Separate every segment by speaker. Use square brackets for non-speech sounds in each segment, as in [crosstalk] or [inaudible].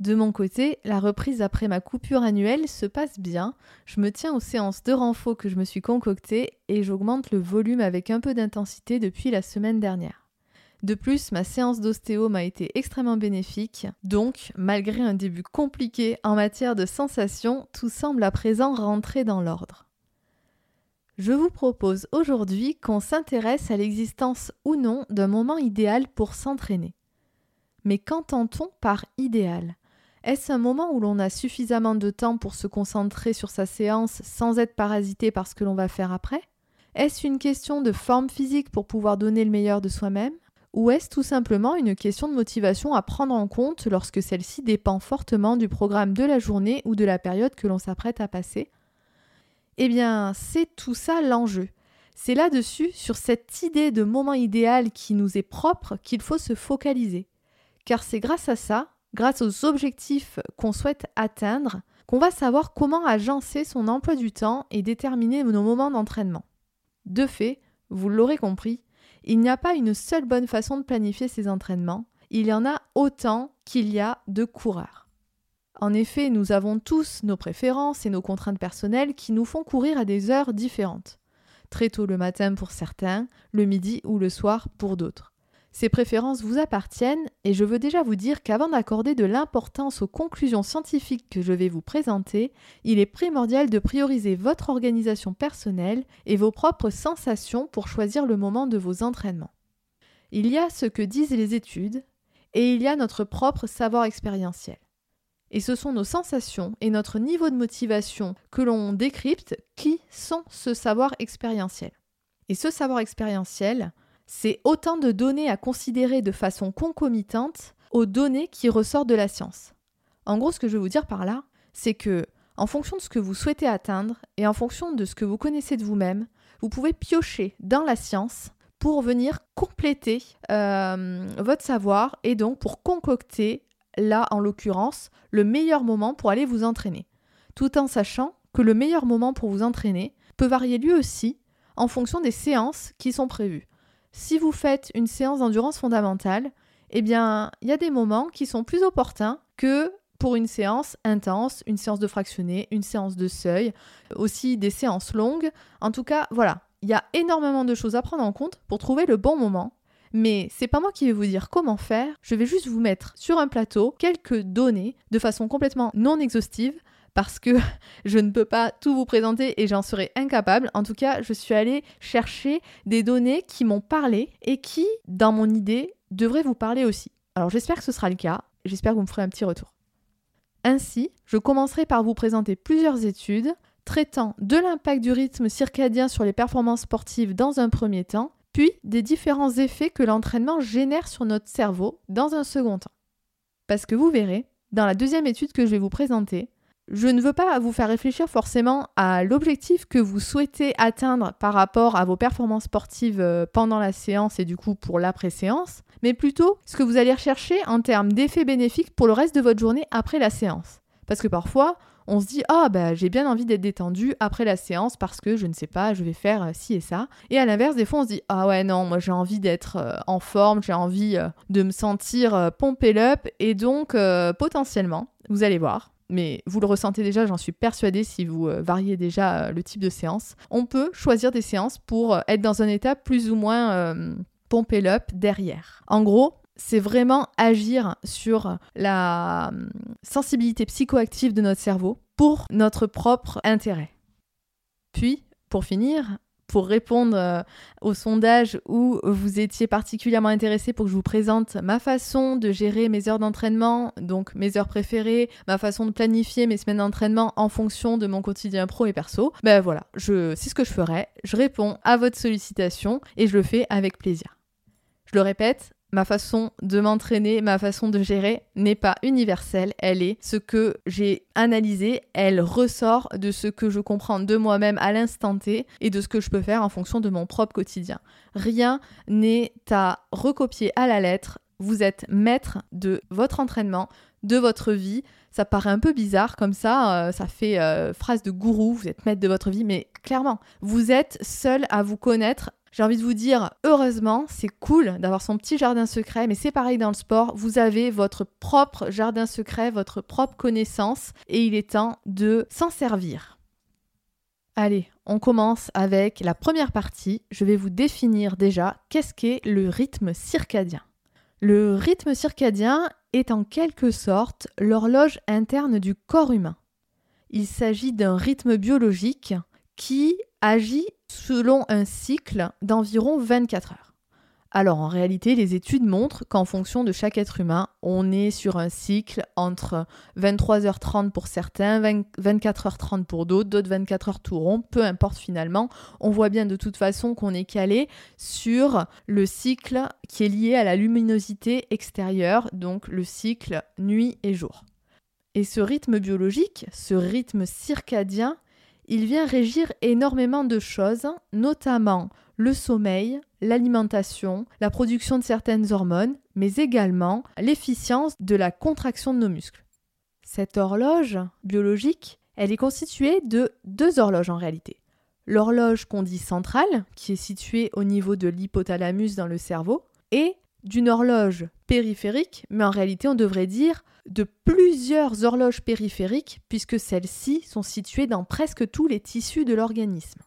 Speaker 1: De mon côté, la reprise après ma coupure annuelle se passe bien. Je me tiens aux séances de renfort que je me suis concoctées et j'augmente le volume avec un peu d'intensité depuis la semaine dernière. De plus, ma séance d'ostéo m'a été extrêmement bénéfique, donc malgré un début compliqué en matière de sensations, tout semble à présent rentrer dans l'ordre. Je vous propose aujourd'hui qu'on s'intéresse à l'existence ou non d'un moment idéal pour s'entraîner. Mais qu'entend-on par idéal? Est-ce un moment où l'on a suffisamment de temps pour se concentrer sur sa séance sans être parasité par ce que l'on va faire après? Est-ce une question de forme physique pour pouvoir donner le meilleur de soi-même? Ou est-ce tout simplement une question de motivation à prendre en compte lorsque celle-ci dépend fortement du programme de la journée ou de la période que l'on s'apprête à passer? Eh bien, c'est tout ça l'enjeu. C'est là-dessus, sur cette idée de moment idéal qui nous est propre, qu'il faut se focaliser. Car c'est grâce à ça, grâce aux objectifs qu'on souhaite atteindre, qu'on va savoir comment agencer son emploi du temps et déterminer nos moments d'entraînement. De fait, vous l'aurez compris, il n'y a pas une seule bonne façon de planifier ses entraînements, il y en a autant qu'il y a de coureurs. En effet, nous avons tous nos préférences et nos contraintes personnelles qui nous font courir à des heures différentes. Très tôt le matin pour certains, le midi ou le soir pour d'autres. Ces préférences vous appartiennent et je veux déjà vous dire qu'avant d'accorder de l'importance aux conclusions scientifiques que je vais vous présenter, il est primordial de prioriser votre organisation personnelle et vos propres sensations pour choisir le moment de vos entraînements. Il y a ce que disent les études et il y a notre propre savoir expérientiel. Et ce sont nos sensations et notre niveau de motivation que l'on décrypte qui sont ce savoir expérientiel. Et ce savoir expérientiel, c'est autant de données à considérer de façon concomitante aux données qui ressortent de la science. En gros, ce que je veux vous dire par là, c'est que, en fonction de ce que vous souhaitez atteindre et en fonction de ce que vous connaissez de vous-même, vous pouvez piocher dans la science pour venir compléter euh, votre savoir et donc pour concocter là en l'occurrence, le meilleur moment pour aller vous entraîner. Tout en sachant que le meilleur moment pour vous entraîner peut varier lui aussi en fonction des séances qui sont prévues. Si vous faites une séance d'endurance fondamentale, eh bien, il y a des moments qui sont plus opportuns que pour une séance intense, une séance de fractionné, une séance de seuil, aussi des séances longues. En tout cas, voilà, il y a énormément de choses à prendre en compte pour trouver le bon moment mais c'est pas moi qui vais vous dire comment faire, je vais juste vous mettre sur un plateau quelques données de façon complètement non exhaustive parce que [laughs] je ne peux pas tout vous présenter et j'en serais incapable. En tout cas, je suis allée chercher des données qui m'ont parlé et qui, dans mon idée, devraient vous parler aussi. Alors j'espère que ce sera le cas, j'espère que vous me ferez un petit retour. Ainsi, je commencerai par vous présenter plusieurs études traitant de l'impact du rythme circadien sur les performances sportives dans un premier temps, puis des différents effets que l'entraînement génère sur notre cerveau dans un second temps. Parce que vous verrez, dans la deuxième étude que je vais vous présenter, je ne veux pas vous faire réfléchir forcément à l'objectif que vous souhaitez atteindre par rapport à vos performances sportives euh, pendant la séance et du coup pour l'après-séance, mais plutôt ce que vous allez rechercher en termes d'effets bénéfiques pour le reste de votre journée après la séance. Parce que parfois, on se dit ah bah j'ai bien envie d'être détendu après la séance parce que je ne sais pas, je vais faire euh, ci et ça. Et à l'inverse, des fois on se dit ah ouais non, moi j'ai envie d'être euh, en forme, j'ai envie de me sentir pompé up et donc potentiellement, vous allez voir, mais vous le ressentez déjà, j'en suis persuadée si vous variez déjà le type de séance. On peut choisir des séances pour être dans un état plus ou moins pompé up derrière. En gros, c'est vraiment agir sur la sensibilité psychoactive de notre cerveau pour notre propre intérêt. Puis, pour finir, pour répondre euh, au sondage où vous étiez particulièrement intéressé pour que je vous présente ma façon de gérer mes heures d'entraînement, donc mes heures préférées, ma façon de planifier mes semaines d'entraînement en fonction de mon quotidien pro et perso, ben voilà, je, c'est ce que je ferai. Je réponds à votre sollicitation et je le fais avec plaisir. Je le répète, ma façon de m'entraîner, ma façon de gérer n'est pas universelle, elle est ce que j'ai analysé, elle ressort de ce que je comprends de moi-même à l'instant T et de ce que je peux faire en fonction de mon propre quotidien. Rien n'est à recopier à la lettre, vous êtes maître de votre entraînement, de votre vie. Ça paraît un peu bizarre comme ça, euh, ça fait euh, phrase de gourou, vous êtes maître de votre vie, mais clairement, vous êtes seul à vous connaître. J'ai envie de vous dire, heureusement, c'est cool d'avoir son petit jardin secret, mais c'est pareil dans le sport, vous avez votre propre jardin secret, votre propre connaissance, et il est temps de s'en servir. Allez, on commence avec la première partie. Je vais vous définir déjà qu'est-ce qu'est le rythme circadien. Le rythme circadien est en quelque sorte l'horloge interne du corps humain. Il s'agit d'un rythme biologique qui agit selon un cycle d'environ 24 heures. Alors en réalité, les études montrent qu'en fonction de chaque être humain, on est sur un cycle entre 23h30 pour certains, 24h30 pour d'autres, d'autres 24h tout rond, peu importe finalement. On voit bien de toute façon qu'on est calé sur le cycle qui est lié à la luminosité extérieure, donc le cycle nuit et jour. Et ce rythme biologique, ce rythme circadien, il vient régir énormément de choses, notamment le sommeil, l'alimentation, la production de certaines hormones, mais également l'efficience de la contraction de nos muscles. Cette horloge biologique, elle est constituée de deux horloges en réalité. L'horloge qu'on dit centrale, qui est située au niveau de l'hypothalamus dans le cerveau, et d'une horloge périphérique, mais en réalité on devrait dire de plusieurs horloges périphériques, puisque celles-ci sont situées dans presque tous les tissus de l'organisme.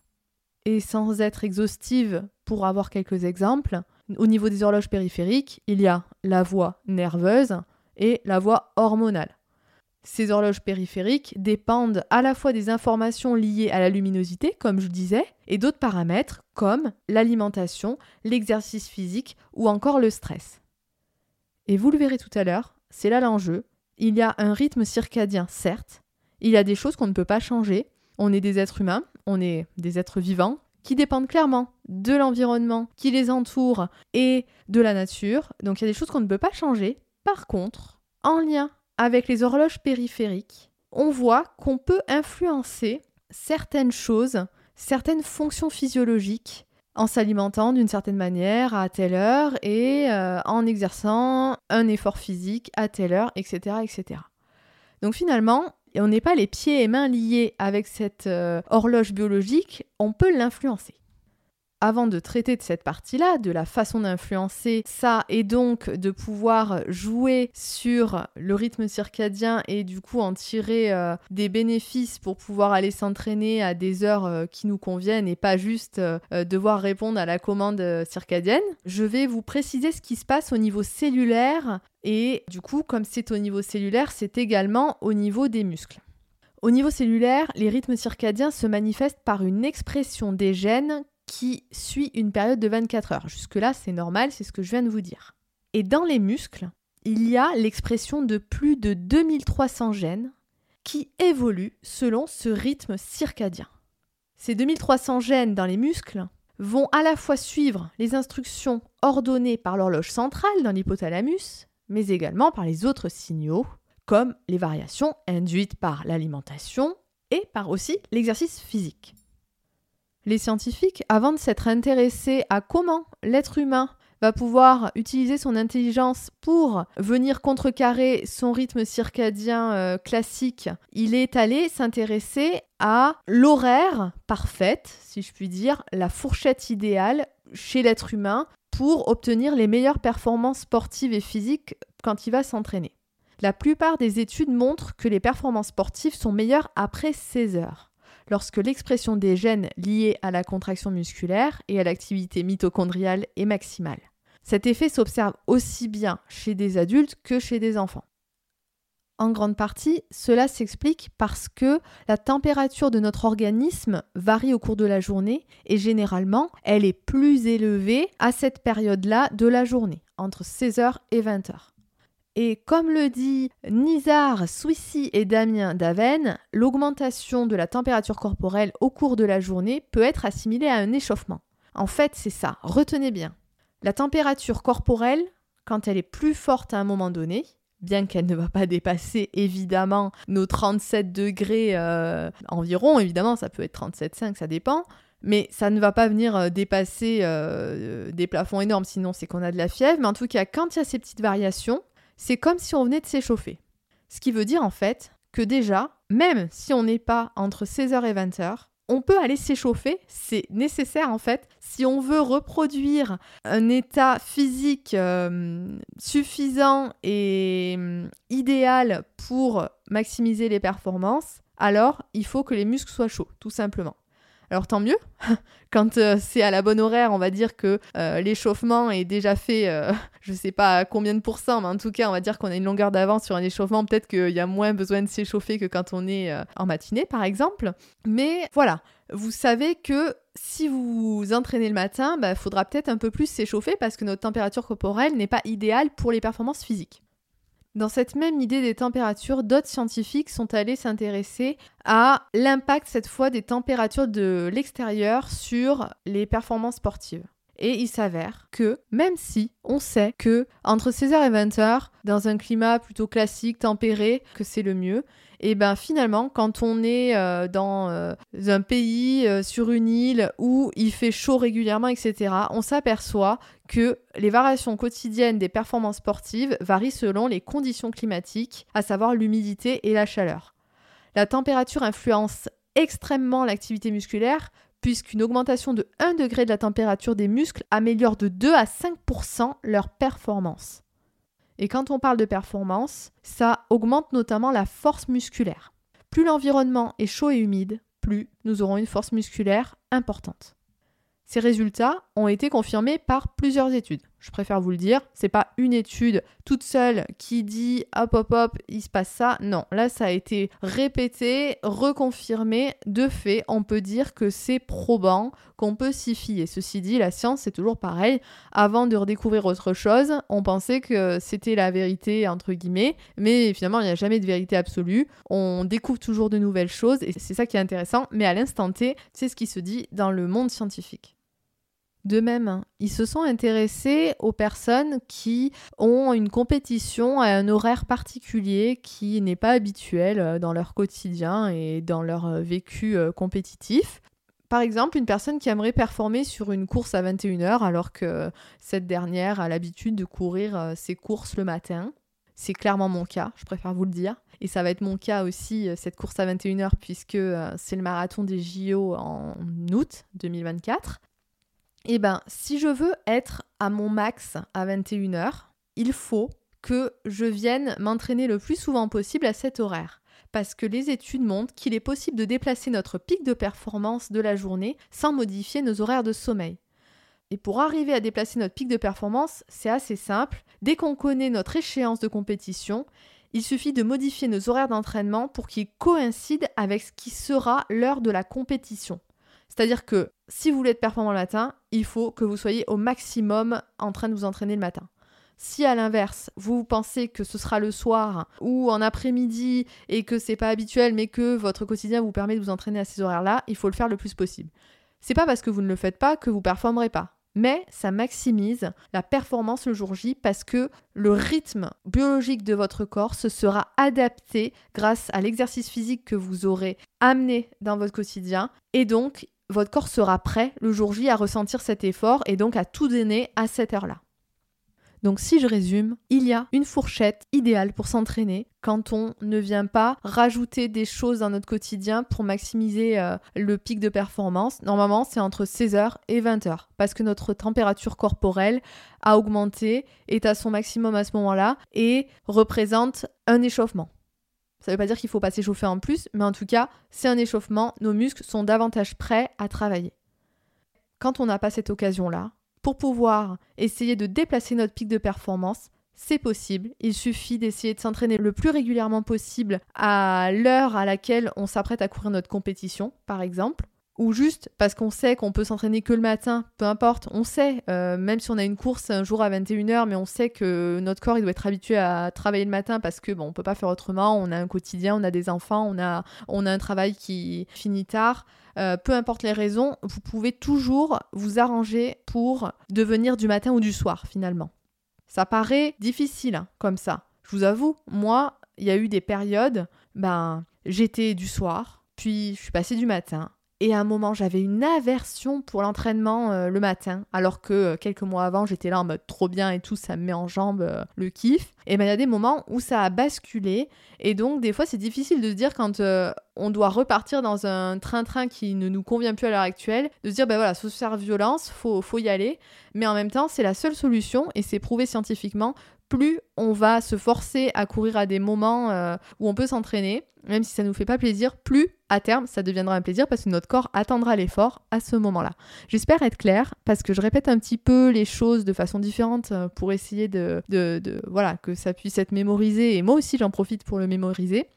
Speaker 1: Et sans être exhaustive pour avoir quelques exemples, au niveau des horloges périphériques, il y a la voie nerveuse et la voie hormonale. Ces horloges périphériques dépendent à la fois des informations liées à la luminosité, comme je disais, et d'autres paramètres comme l'alimentation, l'exercice physique ou encore le stress. Et vous le verrez tout à l'heure, c'est là l'enjeu. Il y a un rythme circadien, certes, il y a des choses qu'on ne peut pas changer. On est des êtres humains, on est des êtres vivants qui dépendent clairement de l'environnement qui les entoure et de la nature. Donc il y a des choses qu'on ne peut pas changer. Par contre, en lien avec les horloges périphériques, on voit qu'on peut influencer certaines choses, certaines fonctions physiologiques en s'alimentant d'une certaine manière à telle heure et euh, en exerçant un effort physique à telle heure, etc. etc. Donc finalement, on n'est pas les pieds et mains liés avec cette euh, horloge biologique, on peut l'influencer avant de traiter de cette partie-là, de la façon d'influencer ça et donc de pouvoir jouer sur le rythme circadien et du coup en tirer euh, des bénéfices pour pouvoir aller s'entraîner à des heures euh, qui nous conviennent et pas juste euh, devoir répondre à la commande circadienne, je vais vous préciser ce qui se passe au niveau cellulaire et du coup comme c'est au niveau cellulaire, c'est également au niveau des muscles. Au niveau cellulaire, les rythmes circadiens se manifestent par une expression des gènes qui suit une période de 24 heures. Jusque-là, c'est normal, c'est ce que je viens de vous dire. Et dans les muscles, il y a l'expression de plus de 2300 gènes qui évoluent selon ce rythme circadien. Ces 2300 gènes dans les muscles vont à la fois suivre les instructions ordonnées par l'horloge centrale dans l'hypothalamus, mais également par les autres signaux, comme les variations induites par l'alimentation et par aussi l'exercice physique. Les scientifiques, avant de s'être intéressés à comment l'être humain va pouvoir utiliser son intelligence pour venir contrecarrer son rythme circadien euh, classique, il est allé s'intéresser à l'horaire parfaite, si je puis dire, la fourchette idéale chez l'être humain pour obtenir les meilleures performances sportives et physiques quand il va s'entraîner. La plupart des études montrent que les performances sportives sont meilleures après 16 heures lorsque l'expression des gènes liés à la contraction musculaire et à l'activité mitochondriale est maximale. Cet effet s'observe aussi bien chez des adultes que chez des enfants. En grande partie, cela s'explique parce que la température de notre organisme varie au cours de la journée et généralement, elle est plus élevée à cette période-là de la journée, entre 16h et 20h. Et comme le dit Nizar Swissy et Damien Daven, l'augmentation de la température corporelle au cours de la journée peut être assimilée à un échauffement. En fait, c'est ça, retenez bien. La température corporelle, quand elle est plus forte à un moment donné, bien qu'elle ne va pas dépasser évidemment nos 37 degrés euh, environ, évidemment ça peut être 37,5, ça dépend, mais ça ne va pas venir euh, dépasser euh, des plafonds énormes, sinon c'est qu'on a de la fièvre, mais en tout cas quand il y a ces petites variations, c'est comme si on venait de s'échauffer. Ce qui veut dire en fait que déjà, même si on n'est pas entre 16h et 20h, on peut aller s'échauffer, c'est nécessaire en fait, si on veut reproduire un état physique euh, suffisant et euh, idéal pour maximiser les performances, alors il faut que les muscles soient chauds, tout simplement. Alors tant mieux, [laughs] quand euh, c'est à la bonne horaire, on va dire que euh, l'échauffement est déjà fait, euh, [laughs] je sais pas combien de pourcents, mais en tout cas, on va dire qu'on a une longueur d'avance sur un échauffement. Peut-être qu'il y a moins besoin de s'échauffer que quand on est en matinée, par exemple. Mais voilà, vous savez que si vous vous entraînez le matin, il bah, faudra peut-être un peu plus s'échauffer parce que notre température corporelle n'est pas idéale pour les performances physiques. Dans cette même idée des températures, d'autres scientifiques sont allés s'intéresser à l'impact cette fois des températures de l'extérieur sur les performances sportives. Et il s'avère que même si on sait que entre 16h et 20h, dans un climat plutôt classique, tempéré, que c'est le mieux, et ben finalement, quand on est euh, dans euh, un pays, euh, sur une île où il fait chaud régulièrement, etc., on s'aperçoit que les variations quotidiennes des performances sportives varient selon les conditions climatiques, à savoir l'humidité et la chaleur. La température influence extrêmement l'activité musculaire, puisqu'une augmentation de 1 degré de la température des muscles améliore de 2 à 5% leur performance. Et quand on parle de performance, ça augmente notamment la force musculaire. Plus l'environnement est chaud et humide, plus nous aurons une force musculaire importante. Ces résultats ont été confirmés par plusieurs études. Je préfère vous le dire, c'est pas une étude toute seule qui dit hop hop hop, il se passe ça. Non, là ça a été répété, reconfirmé. De fait, on peut dire que c'est probant, qu'on peut s'y fier. Ceci dit, la science c'est toujours pareil. Avant de redécouvrir autre chose, on pensait que c'était la vérité entre guillemets, mais finalement il n'y a jamais de vérité absolue. On découvre toujours de nouvelles choses et c'est ça qui est intéressant. Mais à l'instant T, c'est ce qui se dit dans le monde scientifique. De même, ils se sont intéressés aux personnes qui ont une compétition à un horaire particulier qui n'est pas habituel euh, dans leur quotidien et dans leur euh, vécu euh, compétitif. Par exemple, une personne qui aimerait performer sur une course à 21h alors que cette dernière a l'habitude de courir ses courses le matin. C'est clairement mon cas, je préfère vous le dire. Et ça va être mon cas aussi, cette course à 21h, puisque c'est le marathon des JO en août 2024. Eh ben, si je veux être à mon max à 21h, il faut que je vienne m'entraîner le plus souvent possible à cet horaire. Parce que les études montrent qu'il est possible de déplacer notre pic de performance de la journée sans modifier nos horaires de sommeil. Et pour arriver à déplacer notre pic de performance, c'est assez simple. Dès qu'on connaît notre échéance de compétition, il suffit de modifier nos horaires d'entraînement pour qu'ils coïncident avec ce qui sera l'heure de la compétition. C'est-à-dire que si vous voulez être performant le matin, il faut que vous soyez au maximum en train de vous entraîner le matin. Si à l'inverse, vous pensez que ce sera le soir ou en après-midi et que c'est pas habituel mais que votre quotidien vous permet de vous entraîner à ces horaires-là, il faut le faire le plus possible. C'est pas parce que vous ne le faites pas que vous performerez pas mais ça maximise la performance le jour J parce que le rythme biologique de votre corps se sera adapté grâce à l'exercice physique que vous aurez amené dans votre quotidien et donc votre corps sera prêt le jour J à ressentir cet effort et donc à tout donner à cette heure-là. Donc si je résume, il y a une fourchette idéale pour s'entraîner quand on ne vient pas rajouter des choses dans notre quotidien pour maximiser euh, le pic de performance. Normalement, c'est entre 16h et 20h parce que notre température corporelle a augmenté, est à son maximum à ce moment-là et représente un échauffement. Ça ne veut pas dire qu'il ne faut pas s'échauffer en plus, mais en tout cas, c'est un échauffement, nos muscles sont davantage prêts à travailler. Quand on n'a pas cette occasion-là, pour pouvoir essayer de déplacer notre pic de performance, c'est possible. Il suffit d'essayer de s'entraîner le plus régulièrement possible à l'heure à laquelle on s'apprête à courir notre compétition, par exemple ou juste parce qu'on sait qu'on peut s'entraîner que le matin, peu importe, on sait, euh, même si on a une course un jour à 21h, mais on sait que notre corps il doit être habitué à travailler le matin parce que bon, on peut pas faire autrement, on a un quotidien, on a des enfants, on a, on a un travail qui finit tard. Euh, peu importe les raisons, vous pouvez toujours vous arranger pour devenir du matin ou du soir finalement. Ça paraît difficile hein, comme ça. Je vous avoue, moi, il y a eu des périodes, ben, j'étais du soir, puis je suis passée du matin, et à un moment, j'avais une aversion pour l'entraînement euh, le matin, alors que euh, quelques mois avant, j'étais là en mode trop bien et tout, ça me met en jambe euh, le kiff. Et bien, il y a des moments où ça a basculé. Et donc, des fois, c'est difficile de se dire quand on doit repartir dans un train-train qui ne nous convient plus à l'heure actuelle, de se dire, ben voilà, faut se faire violence, faut, faut y aller. Mais en même temps, c'est la seule solution et c'est prouvé scientifiquement plus on va se forcer à courir à des moments euh, où on peut s'entraîner, même si ça ne nous fait pas plaisir, plus à terme ça deviendra un plaisir parce que notre corps attendra l'effort à ce moment-là. J'espère être claire parce que je répète un petit peu les choses de façon différente euh, pour essayer de, de voilà que ça puisse être mémorisé et moi aussi j'en profite pour le mémoriser.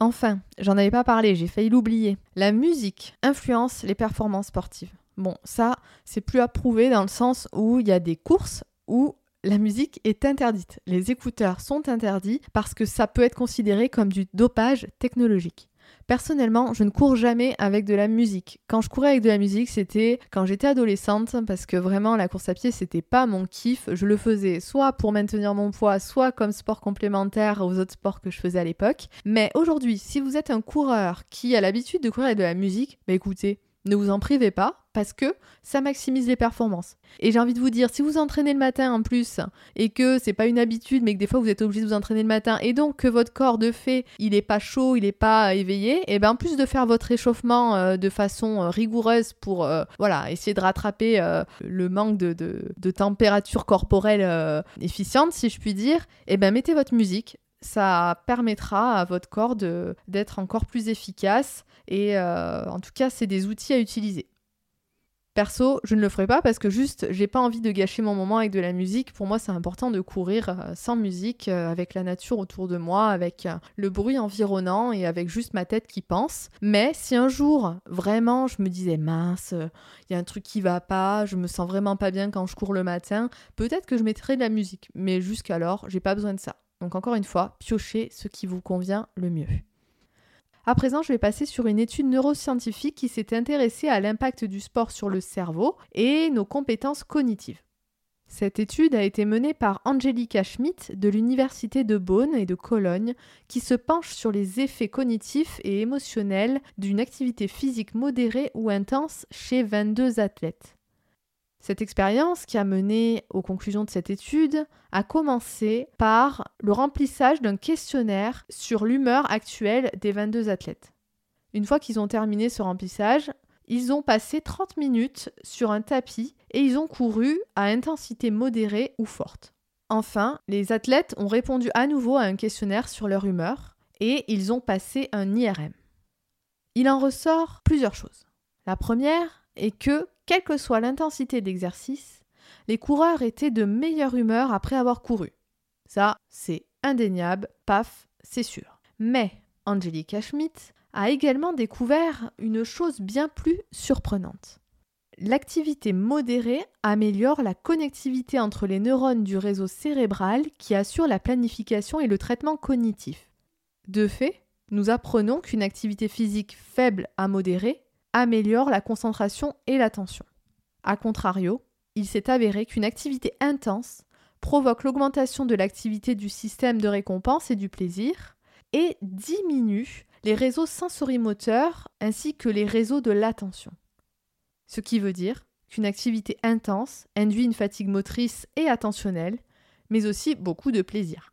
Speaker 1: Enfin, j'en avais pas parlé, j'ai failli l'oublier. La musique influence les performances sportives. Bon, ça, c'est plus à prouver dans le sens où il y a des courses où la musique est interdite. Les écouteurs sont interdits parce que ça peut être considéré comme du dopage technologique. Personnellement, je ne cours jamais avec de la musique. Quand je courais avec de la musique, c'était quand j'étais adolescente parce que vraiment la course à pied, c'était pas mon kiff. Je le faisais soit pour maintenir mon poids, soit comme sport complémentaire aux autres sports que je faisais à l'époque. Mais aujourd'hui, si vous êtes un coureur qui a l'habitude de courir avec de la musique, bah écoutez, ne vous en privez pas parce que ça maximise les performances. Et j'ai envie de vous dire, si vous entraînez le matin en plus et que c'est pas une habitude, mais que des fois vous êtes obligé de vous entraîner le matin et donc que votre corps de fait il est pas chaud, il est pas éveillé, et bien en plus de faire votre échauffement euh, de façon euh, rigoureuse pour euh, voilà essayer de rattraper le manque de, de température corporelle efficiente, si je puis dire, et ben mettez votre musique, ça permettra à votre corps d'être encore plus efficace et euh, en tout cas c'est des outils à utiliser. Perso, je ne le ferai pas parce que juste j'ai pas envie de gâcher mon moment avec de la musique. Pour moi, c'est important de courir euh, sans musique, euh, avec la nature autour de moi, avec le bruit environnant et avec juste ma tête qui pense. Mais si un jour vraiment je me disais mince, il y a un truc qui va pas, je me sens vraiment pas bien quand je cours le matin, peut-être que je mettrai de la musique. Mais jusqu'alors, j'ai pas besoin de ça. Donc encore une fois, piochez ce qui vous convient le mieux. À présent, je vais passer sur une étude neuroscientifique qui s'est intéressée à l'impact du sport sur le cerveau et nos compétences cognitives. Cette étude a été menée par Angelika Schmidt de l'Université de Bonn et de Cologne qui se penche sur les effets cognitifs et émotionnels d'une activité physique modérée ou intense chez 22 athlètes. Cette expérience qui a mené aux conclusions de cette étude a commencé par le remplissage d'un questionnaire sur l'humeur actuelle des 22 athlètes. Une fois qu'ils ont terminé ce remplissage, ils ont passé 30 minutes sur un tapis et ils ont couru à intensité modérée ou forte. Enfin, les athlètes ont répondu à nouveau à un questionnaire sur leur humeur et ils ont passé un IRM. Il en ressort plusieurs choses. La première est que quelle que soit l'intensité de l'exercice, les coureurs étaient de meilleure humeur après avoir couru. Ça, c'est indéniable, paf, c'est sûr. Mais Angelica Schmidt a également découvert une chose bien plus surprenante. L'activité modérée améliore la connectivité entre les neurones du réseau cérébral qui assure la planification et le traitement cognitif. De fait, nous apprenons qu'une activité physique faible à modérée améliore la concentration et l'attention. A contrario, il s'est avéré qu'une activité intense provoque l'augmentation de l'activité du système de récompense et du plaisir et diminue les réseaux sensorimoteurs ainsi que les réseaux de l'attention. Ce qui veut dire qu'une activité intense induit une fatigue motrice et attentionnelle, mais aussi beaucoup de plaisir.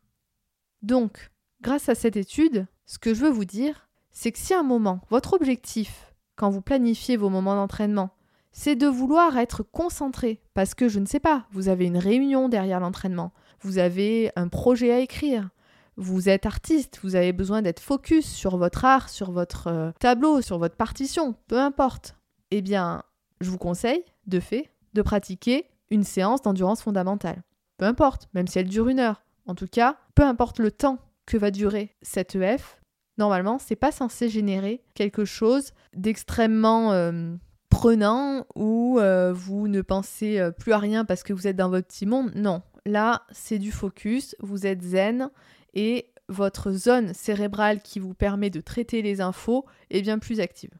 Speaker 1: Donc, grâce à cette étude, ce que je veux vous dire, c'est que si à un moment, votre objectif quand vous planifiez vos moments d'entraînement, c'est de vouloir être concentré parce que je ne sais pas, vous avez une réunion derrière l'entraînement, vous avez un projet à écrire, vous êtes artiste, vous avez besoin d'être focus sur votre art, sur votre euh, tableau, sur votre partition, peu importe. Eh bien, je vous conseille, de fait, de pratiquer une séance d'endurance fondamentale. Peu importe, même si elle dure une heure. En tout cas, peu importe le temps que va durer cette EF, normalement, c'est pas censé générer quelque chose d'extrêmement euh, prenant où euh, vous ne pensez euh, plus à rien parce que vous êtes dans votre petit monde. Non, là, c'est du focus, vous êtes zen et votre zone cérébrale qui vous permet de traiter les infos est bien plus active.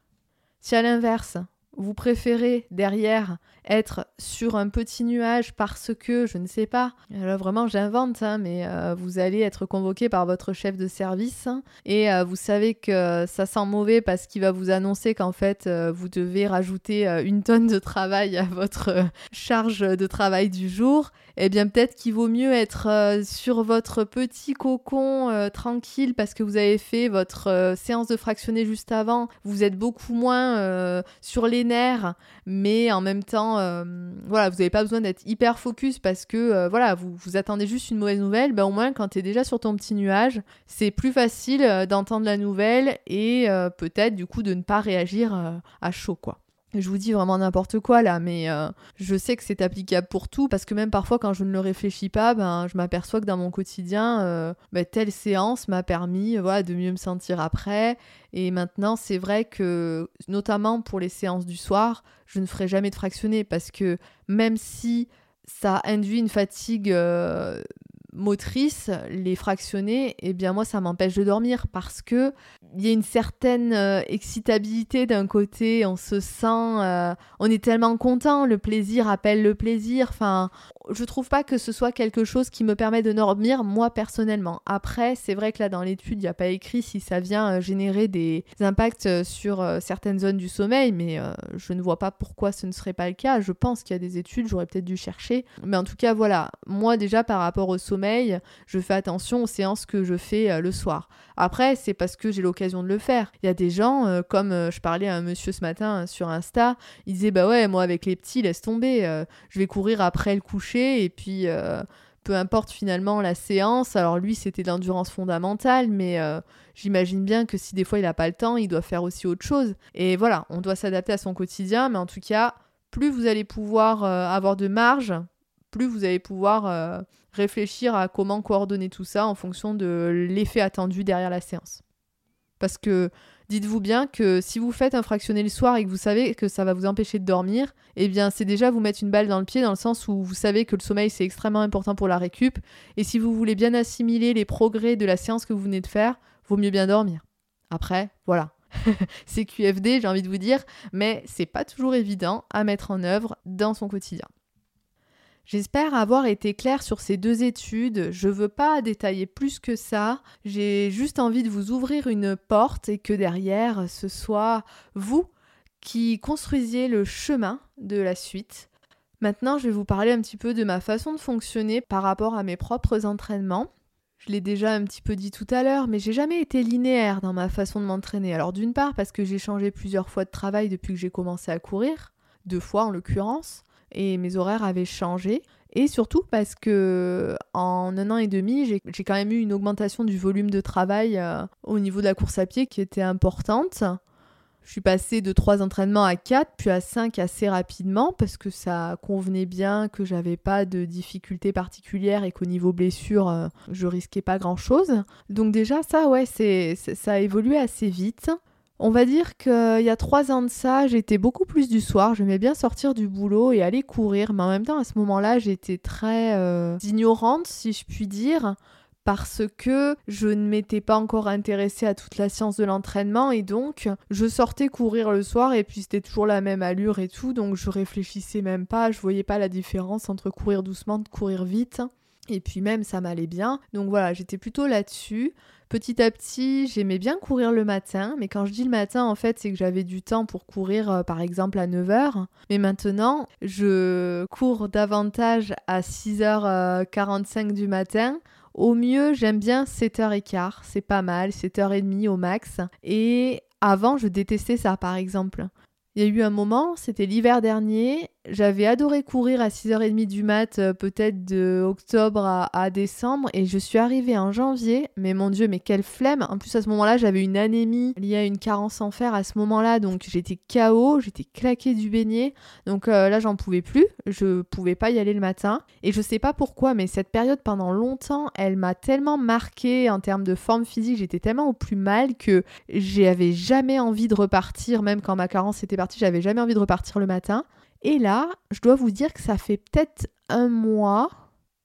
Speaker 1: Si à l'inverse, vous préférez derrière être sur un petit nuage parce que, je ne sais pas, alors vraiment j'invente, hein, mais euh, vous allez être convoqué par votre chef de service hein, et euh, vous savez que ça sent mauvais parce qu'il va vous annoncer qu'en fait euh, vous devez rajouter une tonne de travail à votre charge de travail du jour, eh bien peut-être qu'il vaut mieux être sur votre petit cocon tranquille parce que vous avez fait votre séance de fractionné juste avant, vous êtes beaucoup moins sur les mais en même temps euh, voilà, vous n'avez pas besoin d'être hyper focus parce que euh, voilà, vous, vous attendez juste une mauvaise nouvelle, ben, au moins quand tu es déjà sur ton petit nuage, c'est plus facile euh, d'entendre la nouvelle et peut-être du coup de ne pas réagir à chaud quoi. Je vous dis vraiment n'importe quoi là, mais je sais que c'est applicable pour tout parce que même parfois quand je ne le réfléchis pas, ben, je m'aperçois que dans mon quotidien, ben, telle séance m'a permis voilà, de mieux me sentir après. Et maintenant, c'est vrai que notamment pour les séances du soir, je ne ferai jamais de fractionné parce que même si ça induit une fatigue motrice, les fractionnés, eh bien moi ça m'empêche de dormir parce que il y a une certaine euh, excitabilité d'un côté, on se sent, euh, on est tellement content, le plaisir appelle le plaisir. Enfin, je trouve pas que ce soit quelque chose qui me permet de dormir moi personnellement. Après, c'est vrai que là dans l'étude, il n'y a pas écrit si ça vient euh, générer des impacts sur certaines zones du sommeil, mais je ne vois pas pourquoi ce ne serait pas le cas. Je pense qu'il y a des études, j'aurais peut-être dû chercher, mais en tout cas voilà, moi déjà par rapport au sommeil, je fais attention aux séances que je fais le soir. Après, c'est parce que j'ai l'occasion de le faire. Il y a des gens, euh, comme euh, je parlais à un monsieur ce matin euh, sur Insta, il disait Bah ouais, moi avec les petits, laisse tomber, je vais courir après le coucher et puis peu importe finalement la séance. Alors lui, c'était l'endurance fondamentale, mais j'imagine bien que si des fois il n'a pas le temps, il doit faire aussi autre chose. Et voilà, on doit s'adapter à son quotidien, mais en tout cas, plus vous allez pouvoir avoir de marge, plus vous allez pouvoir réfléchir à comment coordonner tout ça en fonction de l'effet attendu derrière la séance. Parce que dites-vous bien que si vous faites un fractionné le soir et que vous savez que ça va vous empêcher de dormir, eh bien c'est déjà vous mettre une balle dans le pied dans le sens où vous savez que le sommeil c'est extrêmement important pour la récup et si vous voulez bien assimiler les progrès de la séance que vous venez de faire, vaut mieux bien dormir. Après, voilà. [laughs] c'est QFD, j'ai envie de vous dire, mais c'est pas toujours évident à mettre en œuvre dans son quotidien. J'espère avoir été claire sur ces deux études. Je veux pas détailler plus que ça. J'ai juste envie de vous ouvrir une porte et que derrière ce soit vous qui construisiez le chemin de la suite. Maintenant, je vais vous parler un petit peu de ma façon de fonctionner par rapport à mes propres entraînements. Je l'ai déjà un petit peu dit tout à l'heure, mais j'ai jamais été linéaire dans ma façon de m'entraîner. Alors d'une part parce que j'ai changé plusieurs fois de travail depuis que j'ai commencé à courir, deux fois en l'occurrence et mes horaires avaient changé. Et surtout parce que en un an et demi, j'ai quand même eu une augmentation du volume de travail euh, au niveau de la course à pied qui était importante. Je suis passée de 3 entraînements à 4, puis à 5 assez rapidement parce que ça convenait bien, que j'avais pas de difficultés particulières et qu'au niveau blessure, euh, je risquais pas grand chose. Donc déjà ça ouais, ça a évolué assez vite. On va dire qu'il y a trois ans de ça, j'étais beaucoup plus du soir. J'aimais bien sortir du boulot et aller courir. Mais en même temps, à ce moment-là, j'étais très euh, ignorante, si je puis dire, parce que je ne m'étais pas encore intéressée à toute la science de l'entraînement. Et donc, je sortais courir le soir et puis c'était toujours la même allure et tout. Donc, je réfléchissais même pas. Je voyais pas la différence entre courir doucement et courir vite. Et puis même, ça m'allait bien. Donc voilà, j'étais plutôt là-dessus. Petit à petit, j'aimais bien courir le matin, mais quand je dis le matin, en fait, c'est que j'avais du temps pour courir, euh, par exemple, à 9h. Mais maintenant, je cours davantage à 6h45 du matin. Au mieux, j'aime bien 7h15, c'est pas mal, 7h30 au max. Et avant, je détestais ça, par exemple. Il y a eu un moment, c'était l'hiver dernier, j'avais adoré courir à 6h30 du mat, euh, peut-être de octobre à, décembre, et je suis arrivée en janvier, mais mon dieu, mais quelle flemme! En plus, à ce moment-là, j'avais une anémie liée à une carence en fer à ce moment-là, donc j'étais KO, j'étais claquée du beignet, donc euh, là, j'en pouvais plus, je pouvais pas y aller le matin, et je sais pas pourquoi, mais cette période pendant longtemps, elle m'a tellement marquée en termes de forme physique, j'étais tellement au plus mal que j'avais jamais envie de repartir, même quand ma carence était partie, j'avais jamais envie de repartir le matin. Et là, je dois vous dire que ça fait peut-être un mois.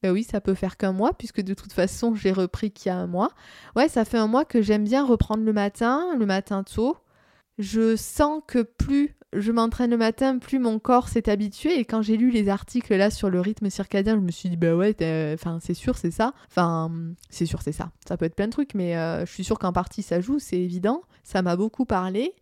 Speaker 1: Ben oui, ça peut faire qu'un mois, puisque de toute façon, j'ai repris qu'il y a un mois. Ouais, ça fait un mois que j'aime bien reprendre le matin, le matin tôt. je sens que plus je m'entraîne le matin, plus mon corps s'est habitué. Et quand j'ai lu les articles là sur le rythme circadien, je me suis dit, bah ouais, enfin, c'est sûr, c'est ça. Enfin, c'est sûr, c'est ça. Ça peut être plein de trucs, mais euh, je suis sûre qu'en partie ça joue, c'est évident. Ça m'a beaucoup parlé.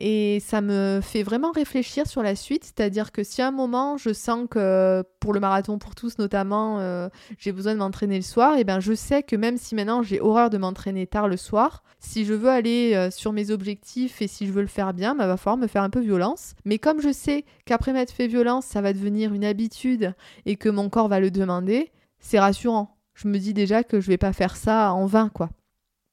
Speaker 1: Et ça me fait vraiment réfléchir sur la suite, c'est-à-dire que si à un moment je sens que pour le marathon pour tous notamment, euh, j'ai besoin de m'entraîner le soir, et ben je sais que même si maintenant j'ai horreur de m'entraîner tard le soir, si je veux aller euh, sur mes objectifs et si je veux le faire bien, bah, va falloir me faire un peu violence. Mais comme je sais qu'après m'être fait violence, ça va devenir une habitude et que mon corps va le demander, c'est rassurant. Je me dis déjà que je vais pas faire ça en vain, quoi.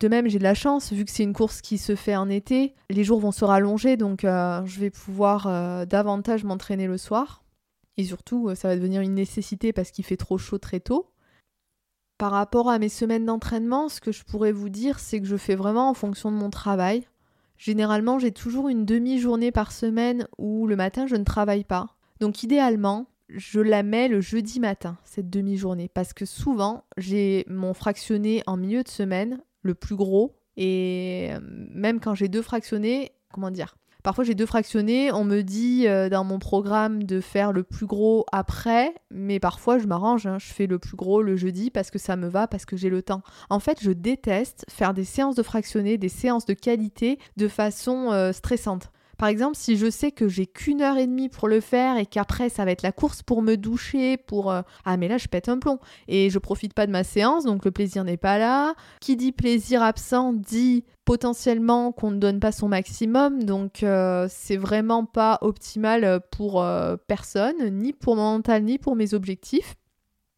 Speaker 1: De même, j'ai de la chance, vu que c'est une course qui se fait en été, les jours vont se rallonger, donc euh, je vais pouvoir euh, davantage m'entraîner le soir. Et surtout, euh, ça va devenir une nécessité parce qu'il fait trop chaud très tôt. Par rapport à mes semaines d'entraînement, ce que je pourrais vous dire, c'est que je fais vraiment en fonction de mon travail. Généralement, j'ai toujours une demi-journée par semaine où le matin, je ne travaille pas. Donc idéalement, je la mets le jeudi matin, cette demi-journée, parce que souvent, j'ai mon fractionné en milieu de semaine le plus gros. Et euh, même quand j'ai deux fractionnés, comment dire? Parfois j'ai deux fractionnés, on me dit euh, dans mon programme de faire le plus gros après, mais parfois je m'arrange, hein. je fais le plus gros le jeudi parce que ça me va, parce que j'ai le temps. En fait, je déteste faire des séances de fractionnés, des séances de qualité de façon euh, stressante. Par exemple, si je sais que j'ai qu'une heure et demie pour le faire et qu'après ça va être la course pour me doucher, pour euh, ah mais là je pète un plomb et je profite pas de ma séance, donc le plaisir n'est pas là. Qui dit plaisir absent dit potentiellement qu'on ne donne pas son maximum, donc euh, c'est vraiment pas optimal pour euh, personne, ni pour mon mental, ni pour mes objectifs.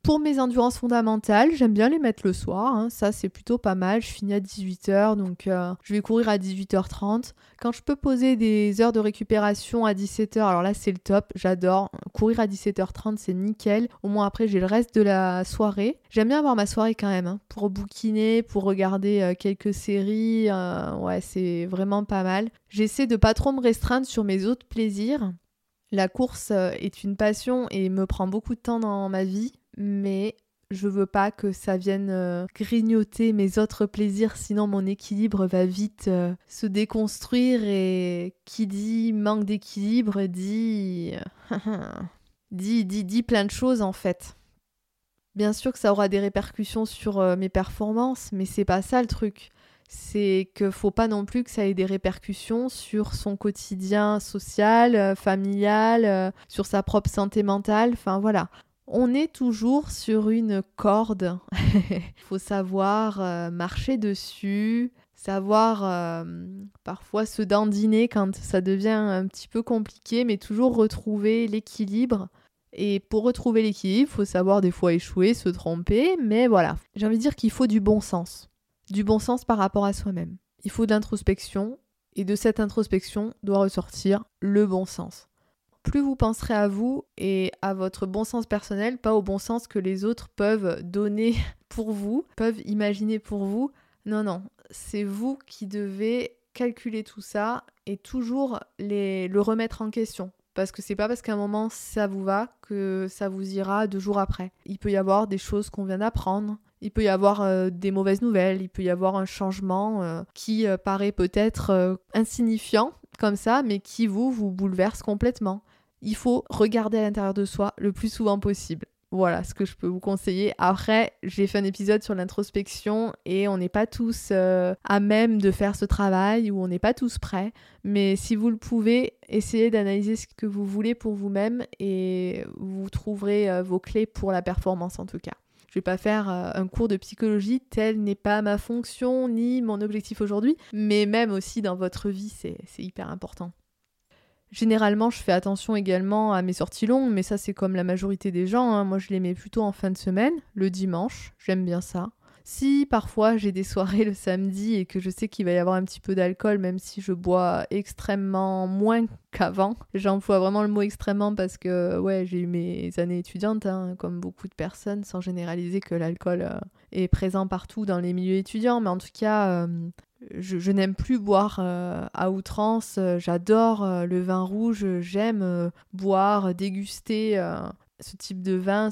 Speaker 1: Pour mes endurances fondamentales, j'aime bien les mettre le soir. Hein. Ça, c'est plutôt pas mal. Je finis à 18h, donc euh, je vais courir à 18h30. Quand je peux poser des heures de récupération à 17h, alors là, c'est le top. J'adore. Courir à 17h30, c'est nickel. Au moins, après, j'ai le reste de la soirée. J'aime bien avoir ma soirée quand même, hein, pour bouquiner, pour regarder euh, quelques séries. Euh, ouais, c'est vraiment pas mal. J'essaie de pas trop me restreindre sur mes autres plaisirs. La course est une passion et me prend beaucoup de temps dans ma vie, mais je veux pas que ça vienne euh, grignoter mes autres plaisirs, sinon mon équilibre va vite euh, se déconstruire et qui dit manque d'équilibre [laughs] dit... dit, dit, plein de choses en fait. Bien sûr que ça aura des répercussions sur euh, mes performances, mais c'est pas ça le truc. C'est que faut pas non plus que ça ait des répercussions sur son quotidien social, familial, sur sa propre santé mentale. Enfin voilà, on est toujours sur une corde. Il [laughs] faut savoir euh, marcher dessus, savoir euh, parfois se dandiner quand ça devient un petit peu compliqué, mais toujours retrouver l'équilibre. Et pour retrouver l'équilibre, il faut savoir des fois échouer, se tromper, mais voilà. J'ai envie de dire qu'il faut du bon sens. Du bon sens par rapport à soi-même. Il faut d'introspection, et de cette introspection doit ressortir le bon sens plus vous penserez à vous et à votre bon sens personnel, pas au bon sens que les autres peuvent donner [laughs] pour vous, peuvent imaginer pour vous. Non, non, c'est vous qui devez calculer tout ça et toujours les, le remettre en question. Parce que c'est pas parce qu'à un moment ça vous va que ça vous ira deux jours après. Il peut y avoir des choses qu'on vient d'apprendre, il peut y avoir euh, des mauvaises nouvelles, il peut y avoir un changement euh, qui euh, paraît peut-être insignifiant comme ça, mais qui vous, vous bouleverse complètement il faut regarder à l'intérieur de soi le plus souvent possible. Voilà ce que je peux vous conseiller. Après, j'ai fait un épisode sur l'introspection et on n'est pas tous euh, à même de faire ce travail ou on n'est pas tous prêts. Mais si vous le pouvez, essayez d'analyser ce que vous voulez pour vous-même et vous trouverez euh, vos clés pour la performance en tout cas. Je vais pas faire euh, un cours de psychologie, tel n'est pas ma fonction ni mon objectif aujourd'hui, mais même aussi dans votre vie, c'est hyper important. Généralement, je fais attention également à mes sorties longues, mais ça c'est comme la majorité des gens. Hein. Moi, je les mets plutôt en fin de semaine, le dimanche. J'aime bien ça. Si parfois j'ai des soirées le samedi et que je sais qu'il va y avoir un petit peu d'alcool, même si je bois extrêmement moins qu'avant, j'emploie vraiment le mot extrêmement parce que ouais, j'ai eu mes années étudiantes, hein, comme beaucoup de personnes, sans généraliser que l'alcool euh, est présent partout dans les milieux étudiants, mais en tout cas, euh, je, n'aime plus boire euh, à outrance. J'adore le vin rouge. J'aime boire, déguster ce type de vin,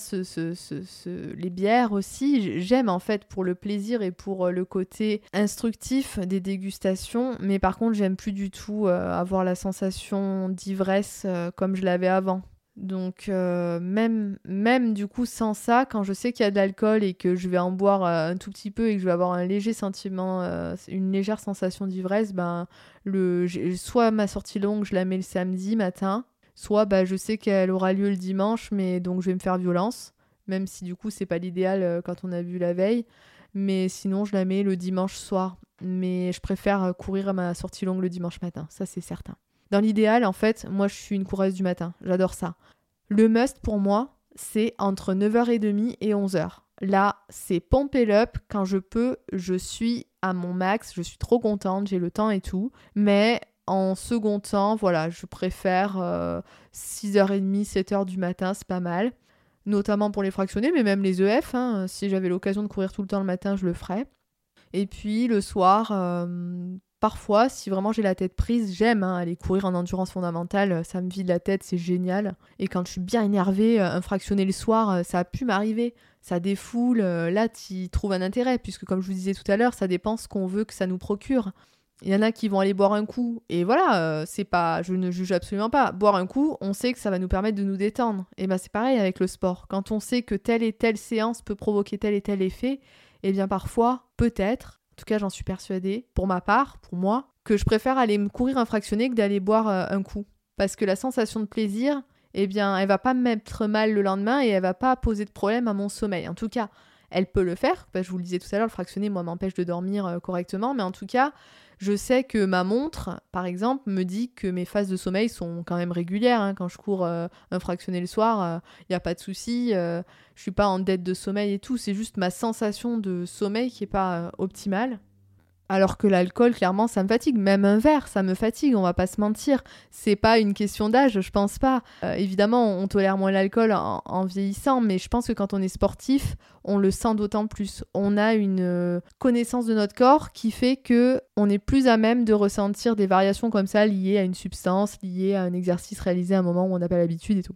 Speaker 1: les bières aussi. J'aime en fait pour le plaisir et pour euh, le côté instructif des dégustations, mais par contre j'aime plus du tout euh, avoir la sensation d'ivresse euh, comme je l'avais avant. Donc même, même du coup sans ça, quand je sais qu'il y a de l'alcool et que je vais en boire un tout petit peu et que je vais avoir un léger sentiment, une légère sensation d'ivresse, ben le, soit ma sortie longue je la mets le samedi matin, Soit bah, je sais qu'elle aura lieu le dimanche, mais donc je vais me faire violence, même si du coup c'est pas l'idéal euh, quand on a vu la veille. Mais sinon je la mets le dimanche soir. Mais je préfère euh, courir à ma sortie longue le dimanche matin, ça c'est certain. Dans l'idéal, en fait, moi je suis une coureuse du matin, j'adore ça. Le must pour moi, c'est entre 9h30 et 11h. Là, c'est pomper up. Quand je peux, je suis à mon max. Je suis trop contente, j'ai le temps et tout. Mais en second temps, voilà, je préfère 6h30, 7h du matin, c'est pas mal. Notamment pour les fractionnés, mais même les EF. Hein. si j'avais l'occasion de courir tout le temps le matin, je le ferais. Et puis le soir, euh, parfois, si vraiment j'ai la tête prise, j'aime hein, aller courir en endurance fondamentale. Ça me vide la tête, c'est génial. Et quand je suis bien énervée, euh, un fractionné le soir, euh, ça a pu m'arriver. Ça défoule. là, tu trouves un intérêt, puisque comme je vous disais tout à l'heure, ça dépend ce qu'on veut que ça nous procure. Il y en a qui vont aller boire un coup et voilà, euh, c'est pas, je ne juge absolument pas. Boire un coup, on sait que ça va nous permettre de nous détendre. Et ben c'est pareil avec le sport. Quand on sait que telle et telle séance peut provoquer tel et tel effet, et bien parfois, peut-être, en tout cas j'en suis persuadée, pour ma part, pour moi, que je préfère aller me courir un fractionné que d'aller boire euh, un coup. Parce que la sensation de plaisir, eh bien, elle va pas me mettre mal le lendemain et elle va pas poser de problème à mon sommeil. En tout cas, elle peut le faire. je vous le disais tout à l'heure, le fractionné, moi, m'empêche de dormir euh, correctement. Mais en tout cas, je sais que ma montre, par exemple, me dit que mes phases de sommeil sont quand même régulières. Hein. Quand je cours euh, un fractionné le soir, il n'y a pas de souci. Euh, je suis pas en dette de sommeil et tout. C'est juste ma sensation de sommeil qui est pas optimale. Alors que l'alcool, clairement, ça me fatigue. Même un verre, ça me fatigue, on va pas se mentir. C'est pas une question d'âge, je pense pas. Euh, évidemment, on tolère moins l'alcool en, vieillissant, mais je pense que quand on est sportif, on le sent d'autant plus. On a une euh, connaissance de notre corps qui fait que on est plus à même de ressentir des variations comme ça liées à une substance, liées à un exercice réalisé à un moment où on n'a pas l'habitude et tout.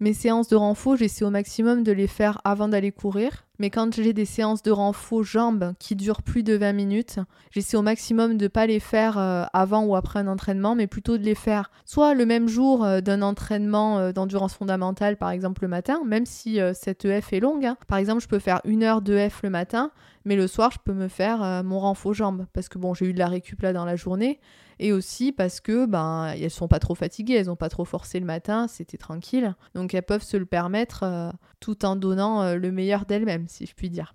Speaker 1: Mes séances de renfort, j'essaie au maximum de les faire avant d'aller courir. Mais quand j'ai des séances de renfort jambes qui durent plus de 20 minutes, j'essaie au maximum de ne pas les faire euh, avant ou après un entraînement, mais plutôt de les faire soit le même jour euh, d'un entraînement euh, d'endurance fondamentale, par exemple le matin, même si cette EF est longue. Hein. Par exemple, je peux faire une heure d'EF le matin, mais le soir, je peux me faire mon renfort jambes, parce que j'ai eu de la récup là dans la journée, et aussi parce que ben elles sont pas trop fatiguées, elles ont pas trop forcé le matin, c'était tranquille, donc elles peuvent se le permettre euh, tout en donnant euh, le meilleur d'elles-mêmes, si je puis dire.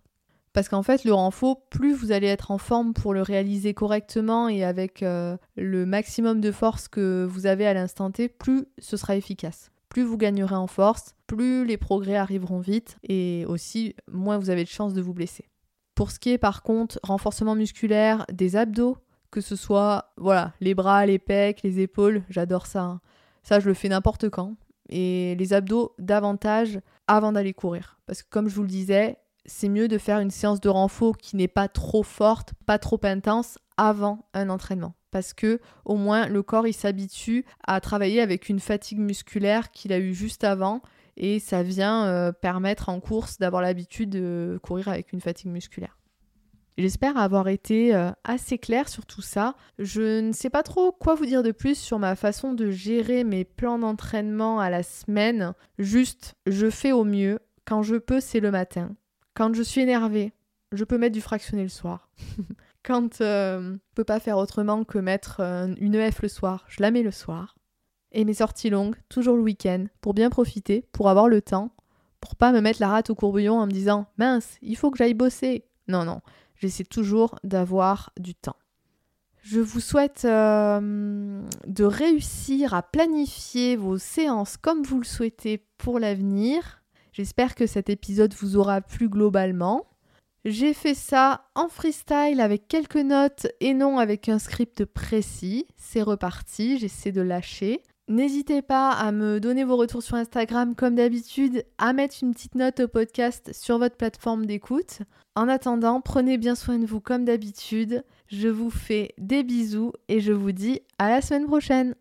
Speaker 1: Parce qu'en fait, le renfort, plus vous allez être en forme pour le réaliser correctement et avec euh, le maximum de force que vous avez à l'instant T, plus ce sera efficace. Plus vous gagnerez en force, plus les progrès arriveront vite et aussi moins vous avez de chances de vous blesser. Pour ce qui est par contre renforcement musculaire des abdos, que ce soit voilà, les bras, les pecs, les épaules, j'adore ça. Hein. Ça, je le fais n'importe quand. Et les abdos, davantage avant d'aller courir. Parce que comme je vous le disais, c'est mieux de faire une séance de renfort qui n'est pas trop forte, pas trop intense avant un entraînement. Parce que au moins le corps il s'habitue à travailler avec une fatigue musculaire qu'il a eu juste avant et ça vient euh, permettre en course d'avoir l'habitude de courir avec une fatigue musculaire. J'espère avoir été euh, assez claire sur tout ça. Je ne sais pas trop quoi vous dire de plus sur ma façon de gérer mes plans d'entraînement à la semaine. Juste, je fais au mieux. Quand je peux, c'est le matin. Quand je suis énervée, je peux mettre du fractionné le soir. [laughs] Quand euh, je peux pas faire autrement que mettre une EF le soir, je la mets le soir. Et mes sorties longues, toujours le week-end, pour bien profiter, pour avoir le temps, pour pas me mettre la rate au courbillon en me disant mince, il faut que j'aille bosser. Non, non, J'essaie toujours d'avoir du temps. Je vous souhaite euh, de réussir à planifier vos séances comme vous le souhaitez pour l'avenir. J'espère que cet épisode vous aura plu globalement. J'ai fait ça en freestyle avec quelques notes et non avec un script précis. C'est reparti, j'essaie de lâcher. N'hésitez pas à me donner vos retours sur Instagram comme d'habitude, à mettre une petite note au podcast sur votre plateforme d'écoute. En attendant, prenez bien soin de vous comme d'habitude. Je vous fais des bisous et je vous dis à la semaine prochaine.